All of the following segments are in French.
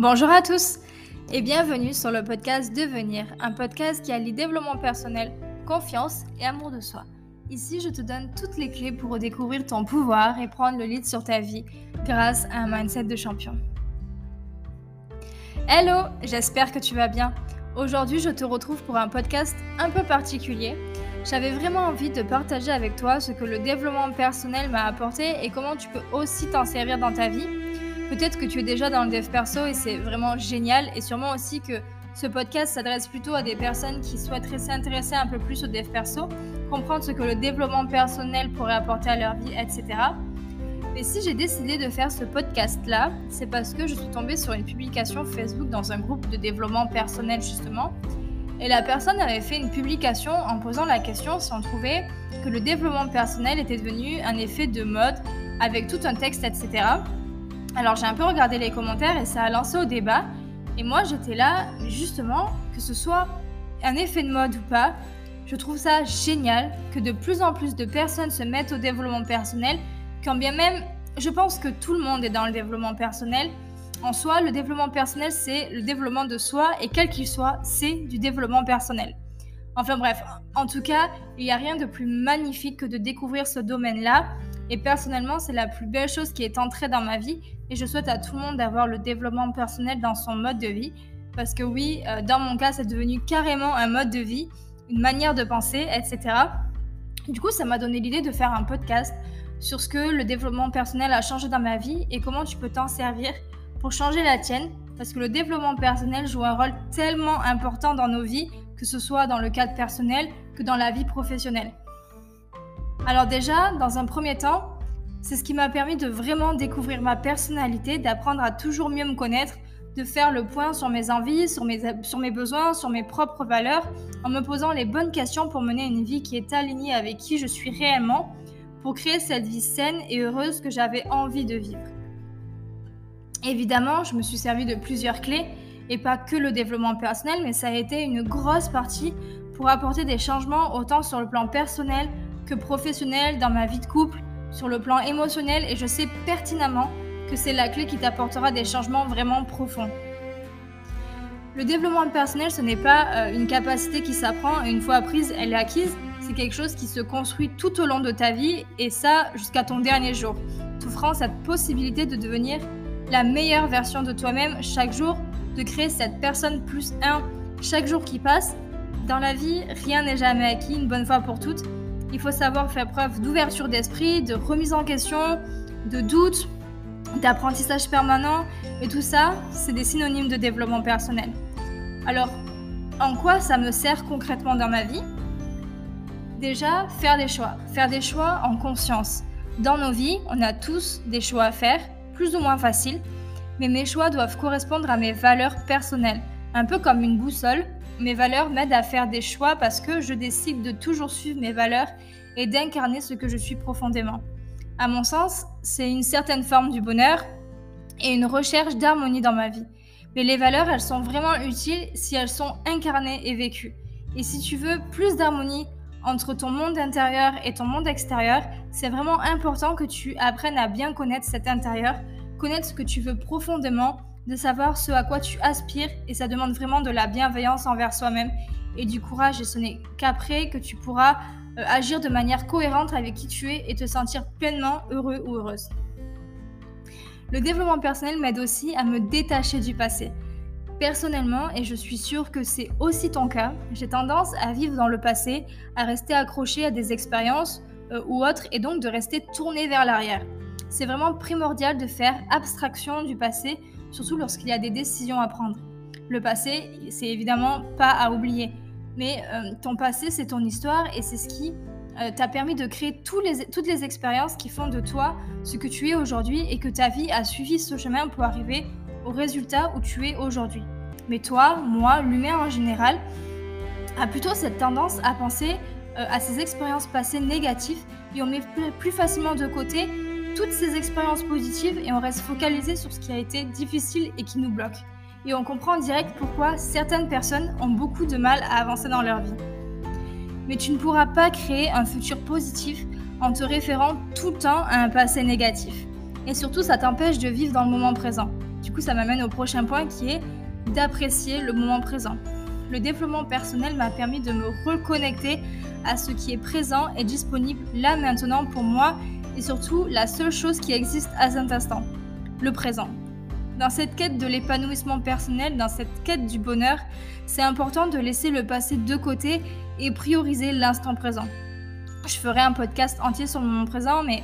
Bonjour à tous et bienvenue sur le podcast Devenir, un podcast qui allie développement personnel, confiance et amour de soi. Ici, je te donne toutes les clés pour redécouvrir ton pouvoir et prendre le lead sur ta vie grâce à un mindset de champion. Hello, j'espère que tu vas bien. Aujourd'hui, je te retrouve pour un podcast un peu particulier. J'avais vraiment envie de partager avec toi ce que le développement personnel m'a apporté et comment tu peux aussi t'en servir dans ta vie Peut-être que tu es déjà dans le dev perso et c'est vraiment génial. Et sûrement aussi que ce podcast s'adresse plutôt à des personnes qui souhaiteraient s'intéresser un peu plus au dev perso, comprendre ce que le développement personnel pourrait apporter à leur vie, etc. Mais si j'ai décidé de faire ce podcast-là, c'est parce que je suis tombée sur une publication Facebook dans un groupe de développement personnel justement. Et la personne avait fait une publication en posant la question si on trouvait que le développement personnel était devenu un effet de mode avec tout un texte, etc. Alors j'ai un peu regardé les commentaires et ça a lancé au débat. Et moi j'étais là, justement, que ce soit un effet de mode ou pas, je trouve ça génial que de plus en plus de personnes se mettent au développement personnel, quand bien même je pense que tout le monde est dans le développement personnel. En soi, le développement personnel, c'est le développement de soi et quel qu'il soit, c'est du développement personnel. Enfin bref, en tout cas, il n'y a rien de plus magnifique que de découvrir ce domaine-là et personnellement, c'est la plus belle chose qui est entrée dans ma vie. Et je souhaite à tout le monde d'avoir le développement personnel dans son mode de vie. Parce que oui, euh, dans mon cas, c'est devenu carrément un mode de vie, une manière de penser, etc. Du coup, ça m'a donné l'idée de faire un podcast sur ce que le développement personnel a changé dans ma vie et comment tu peux t'en servir pour changer la tienne. Parce que le développement personnel joue un rôle tellement important dans nos vies, que ce soit dans le cadre personnel que dans la vie professionnelle. Alors déjà, dans un premier temps, c'est ce qui m'a permis de vraiment découvrir ma personnalité, d'apprendre à toujours mieux me connaître, de faire le point sur mes envies, sur mes, besoins, sur mes propres valeurs, en me posant les bonnes questions pour mener une vie qui est alignée avec qui je suis réellement, pour créer cette vie saine et heureuse que j'avais envie de vivre. Évidemment, je me suis servi de plusieurs clés, et pas que le développement personnel, mais ça a été une grosse partie pour apporter des changements autant sur le plan personnel professionnel, dans ma vie de couple, sur le plan émotionnel et je sais pertinemment que c'est la clé qui t'apportera des changements vraiment profonds. Le développement personnel, ce n'est pas euh, une capacité qui s'apprend et une fois apprise, elle est acquise. C'est quelque chose qui se construit tout au long de ta vie et ça jusqu'à ton dernier jour, t'offrant cette possibilité de devenir la meilleure version de toi-même chaque jour, de créer cette personne plus un chaque jour qui passe. Dans la vie, rien n'est jamais acquis une bonne fois pour toutes il faut savoir faire preuve d'ouverture d'esprit, de remise en question, de doute, d'apprentissage permanent. Et tout ça, c'est des synonymes de développement personnel. Alors, en quoi ça me sert concrètement dans ma vie? Déjà, faire des choix. Faire des choix en conscience. Dans nos vies, on a tous des choix à faire, plus ou moins faciles, mais mes choix doivent correspondre à mes valeurs personnelles. Un peu comme une boussole, mes valeurs m'aident à faire des choix parce que je décide de toujours suivre mes valeurs et d'incarner ce que je suis profondément. À mon sens, c'est une certaine forme du bonheur et une recherche d'harmonie dans ma vie. Mais les valeurs, elles sont vraiment utiles si elles sont incarnées et vécues. Et si tu veux plus d'harmonie entre ton monde intérieur et ton monde extérieur, c'est vraiment important que tu apprennes à bien connaître cet intérieur, connaître ce que tu veux profondément de savoir ce à quoi tu aspires et ça demande vraiment de la bienveillance envers soi-même et du courage et ce n'est qu'après que tu pourras euh, agir de manière cohérente avec qui tu es et te sentir pleinement heureux ou heureuse. Le développement personnel m'aide aussi à me détacher du passé. Personnellement, et je suis sûre que c'est aussi ton cas, j'ai tendance à vivre dans le passé, à rester accroché à des expériences euh, ou autres et donc de rester tourné vers l'arrière. C'est vraiment primordial de faire abstraction du passé surtout lorsqu'il y a des décisions à prendre. Le passé, c'est évidemment pas à oublier, mais euh, ton passé, c'est ton histoire et c'est ce qui euh, t'a permis de créer les, toutes les expériences qui font de toi ce que tu es aujourd'hui et que ta vie a suivi ce chemin pour arriver au résultat où tu es aujourd'hui. Mais toi, moi, l'humain en général, a plutôt cette tendance à penser euh, à ces expériences passées négatives et on met plus facilement de côté toutes ces expériences positives et on reste focalisé sur ce qui a été difficile et qui nous bloque. Et on comprend direct pourquoi certaines personnes ont beaucoup de mal à avancer dans leur vie. Mais tu ne pourras pas créer un futur positif en te référant tout le temps à un passé négatif. Et surtout, ça t'empêche de vivre dans le moment présent. Du coup, ça m'amène au prochain point qui est d'apprécier le moment présent. Le développement personnel m'a permis de me reconnecter à ce qui est présent et disponible là maintenant pour moi et surtout la seule chose qui existe à cet instant, le présent. Dans cette quête de l'épanouissement personnel, dans cette quête du bonheur, c'est important de laisser le passé de côté et prioriser l'instant présent. Je ferai un podcast entier sur le moment présent, mais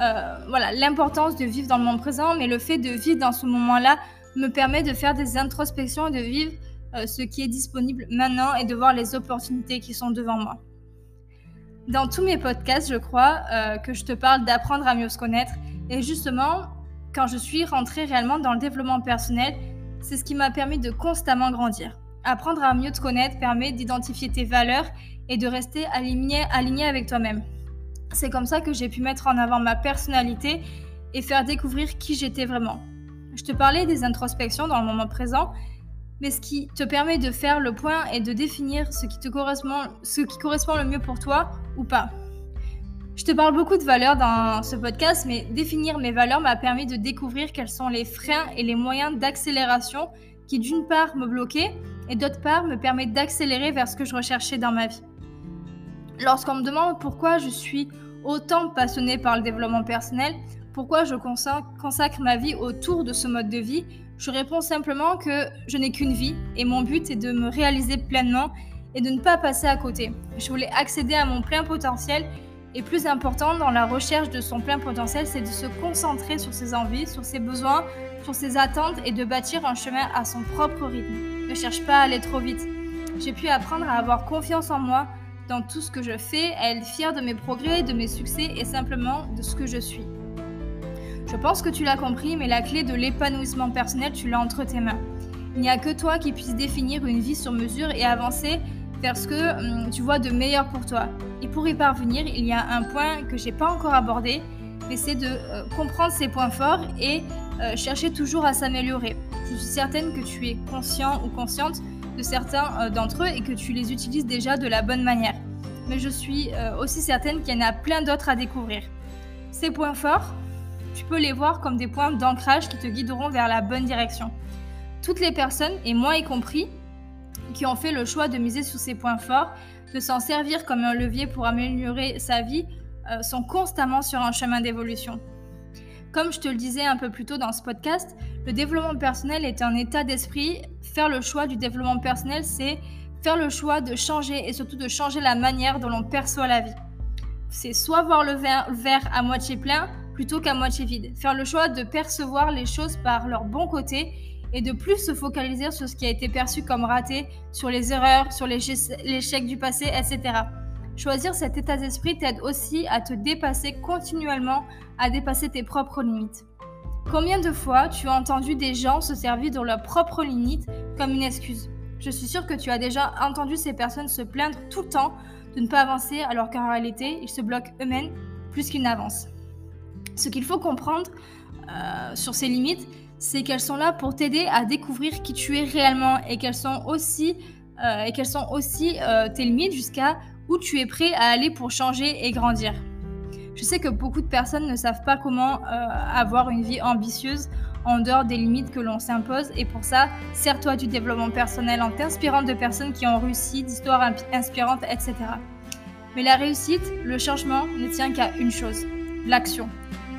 euh, voilà, l'importance de vivre dans le moment présent, mais le fait de vivre dans ce moment-là me permet de faire des introspections et de vivre euh, ce qui est disponible maintenant et de voir les opportunités qui sont devant moi. Dans tous mes podcasts, je crois euh, que je te parle d'apprendre à mieux se connaître. Et justement, quand je suis rentrée réellement dans le développement personnel, c'est ce qui m'a permis de constamment grandir. Apprendre à mieux te connaître permet d'identifier tes valeurs et de rester aligné, aligné avec toi-même. C'est comme ça que j'ai pu mettre en avant ma personnalité et faire découvrir qui j'étais vraiment. Je te parlais des introspections dans le moment présent, mais ce qui te permet de faire le point et de définir ce qui, te correspond, ce qui correspond le mieux pour toi ou pas. Je te parle beaucoup de valeurs dans ce podcast, mais définir mes valeurs m'a permis de découvrir quels sont les freins et les moyens d'accélération qui d'une part me bloquaient et d'autre part me permettent d'accélérer vers ce que je recherchais dans ma vie. Lorsqu'on me demande pourquoi je suis autant passionnée par le développement personnel, pourquoi je consacre ma vie autour de ce mode de vie, je réponds simplement que je n'ai qu'une vie et mon but est de me réaliser pleinement et de ne pas passer à côté. Je voulais accéder à mon plein potentiel et plus important dans la recherche de son plein potentiel, c'est de se concentrer sur ses envies, sur ses besoins, sur ses attentes et de bâtir un chemin à son propre rythme. Ne cherche pas à aller trop vite. J'ai pu apprendre à avoir confiance en moi dans tout ce que je fais, à être fière de mes progrès, de mes succès et simplement de ce que je suis. Je pense que tu l'as compris, mais la clé de l'épanouissement personnel, tu l'as entre tes mains. Il n'y a que toi qui puisses définir une vie sur mesure et avancer vers ce que hum, tu vois de meilleur pour toi. Et pour y parvenir, il y a un point que j'ai pas encore abordé, mais c'est de euh, comprendre ses points forts et euh, chercher toujours à s'améliorer. Je suis certaine que tu es conscient ou consciente de certains euh, d'entre eux et que tu les utilises déjà de la bonne manière. Mais je suis aussi certaine qu'il y en a plein d'autres à découvrir. Ces points forts, tu peux les voir comme des points d'ancrage qui te guideront vers la bonne direction. Toutes les personnes, et moi y compris, qui ont fait le choix de miser sur ces points forts, de s'en servir comme un levier pour améliorer sa vie, euh, sont constamment sur un chemin d'évolution. Comme je te le disais un peu plus tôt dans ce podcast, le développement personnel est un état d'esprit. Faire le choix du développement personnel, c'est faire le choix de changer et surtout de changer la manière dont l'on perçoit la vie. C'est soit voir le verre à moitié plein, plutôt qu'à moitié vide. Faire le choix de percevoir les choses par leur bon côté et de plus se focaliser sur ce qui a été perçu comme raté, sur les erreurs, sur l'échec du passé, etc. Choisir cet état d'esprit t'aide aussi à te dépasser continuellement, à dépasser tes propres limites. Combien de fois tu as entendu des gens se servir de leurs propres limites comme une excuse? Je suis sûre que tu as déjà entendu ces personnes se plaindre tout le temps de ne pas avancer alors qu'en réalité, ils se bloquent eux-mêmes plus qu'ils n'avancent. Ce qu'il faut comprendre euh, sur ces limites, c'est qu'elles sont là pour t'aider à découvrir qui tu es réellement et qu'elles sont aussi, euh, et sont aussi euh, tes limites jusqu'à où tu es prêt à aller pour changer et grandir. Je sais que beaucoup de personnes ne savent pas comment avoir une vie ambitieuse en dehors des limites que l'on s'impose et pour ça, sers-toi du développement personnel en t'inspirant de personnes qui ont réussi, d'histoires inspirantes, etc. Mais la réussite, le changement ne tient qu'à une chose, l'action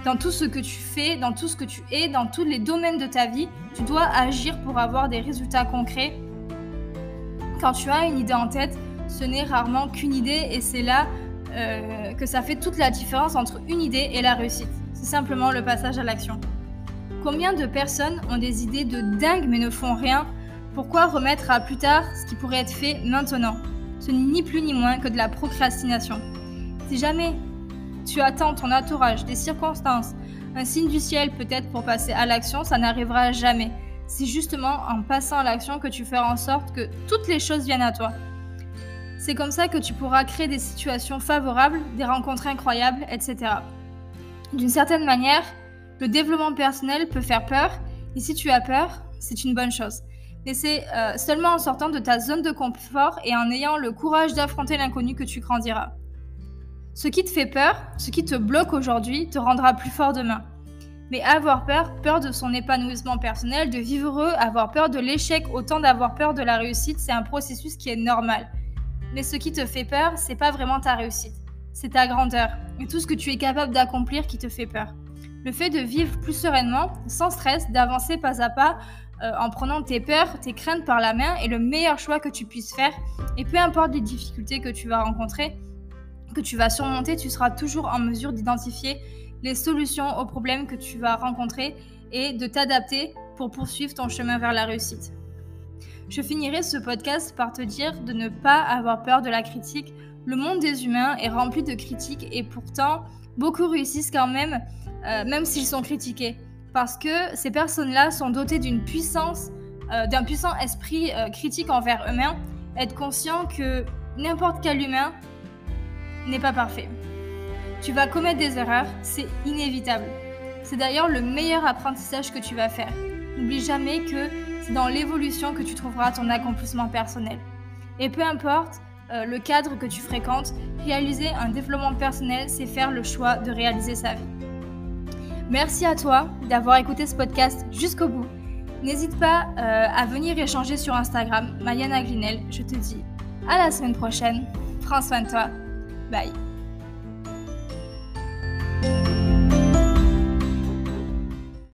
dans tout ce que tu fais, dans tout ce que tu es, dans tous les domaines de ta vie, tu dois agir pour avoir des résultats concrets. Quand tu as une idée en tête, ce n'est rarement qu'une idée et c'est là euh, que ça fait toute la différence entre une idée et la réussite. C'est simplement le passage à l'action. Combien de personnes ont des idées de dingue mais ne font rien? Pourquoi remettre à plus tard ce qui pourrait être fait maintenant? Ce n'est ni plus ni moins que de la procrastination. Si jamais tu attends ton entourage, des circonstances, un signe du ciel peut-être pour passer à l'action, ça n'arrivera jamais. C'est justement en passant à l'action que tu feras en sorte que toutes les choses viennent à toi. C'est comme ça que tu pourras créer des situations favorables, des rencontres incroyables, etc. D'une certaine manière, le développement personnel peut faire peur, et si tu as peur, c'est une bonne chose. Mais c'est euh, seulement en sortant de ta zone de confort et en ayant le courage d'affronter l'inconnu que tu grandiras. Ce qui te fait peur, ce qui te bloque aujourd'hui, te rendra plus fort demain. Mais avoir peur, peur de son épanouissement personnel, de vivre heureux, avoir peur de l'échec, autant d'avoir peur de la réussite, c'est un processus qui est normal. Mais ce qui te fait peur, c'est pas vraiment ta réussite, c'est ta grandeur et tout ce que tu es capable d'accomplir qui te fait peur. Le fait de vivre plus sereinement, sans stress, d'avancer pas à pas, euh, en prenant tes peurs, tes craintes par la main est le meilleur choix que tu puisses faire. Et peu importe les difficultés que tu vas rencontrer, que tu vas surmonter, tu seras toujours en mesure d'identifier les solutions aux problèmes que tu vas rencontrer et de t'adapter pour poursuivre ton chemin vers la réussite. Je finirai ce podcast par te dire de ne pas avoir peur de la critique. Le monde des humains est rempli de critiques et pourtant, beaucoup réussissent quand même, euh, même s'ils sont critiqués. Parce que ces personnes-là sont dotées d'une puissance, euh, d'un puissant esprit euh, critique envers eux-mêmes, être conscient que n'importe quel humain n'est pas parfait. Tu vas commettre des erreurs, c'est inévitable. C'est d'ailleurs le meilleur apprentissage que tu vas faire. N'oublie jamais que c'est dans l'évolution que tu trouveras ton accomplissement personnel. Et peu importe euh, le cadre que tu fréquentes, réaliser un développement personnel, c'est faire le choix de réaliser sa vie. Merci à toi d'avoir écouté ce podcast jusqu'au bout. N'hésite pas euh, à venir échanger sur Instagram, Mayana Glinel. Je te dis à la semaine prochaine. Prends soin de toi. Bye.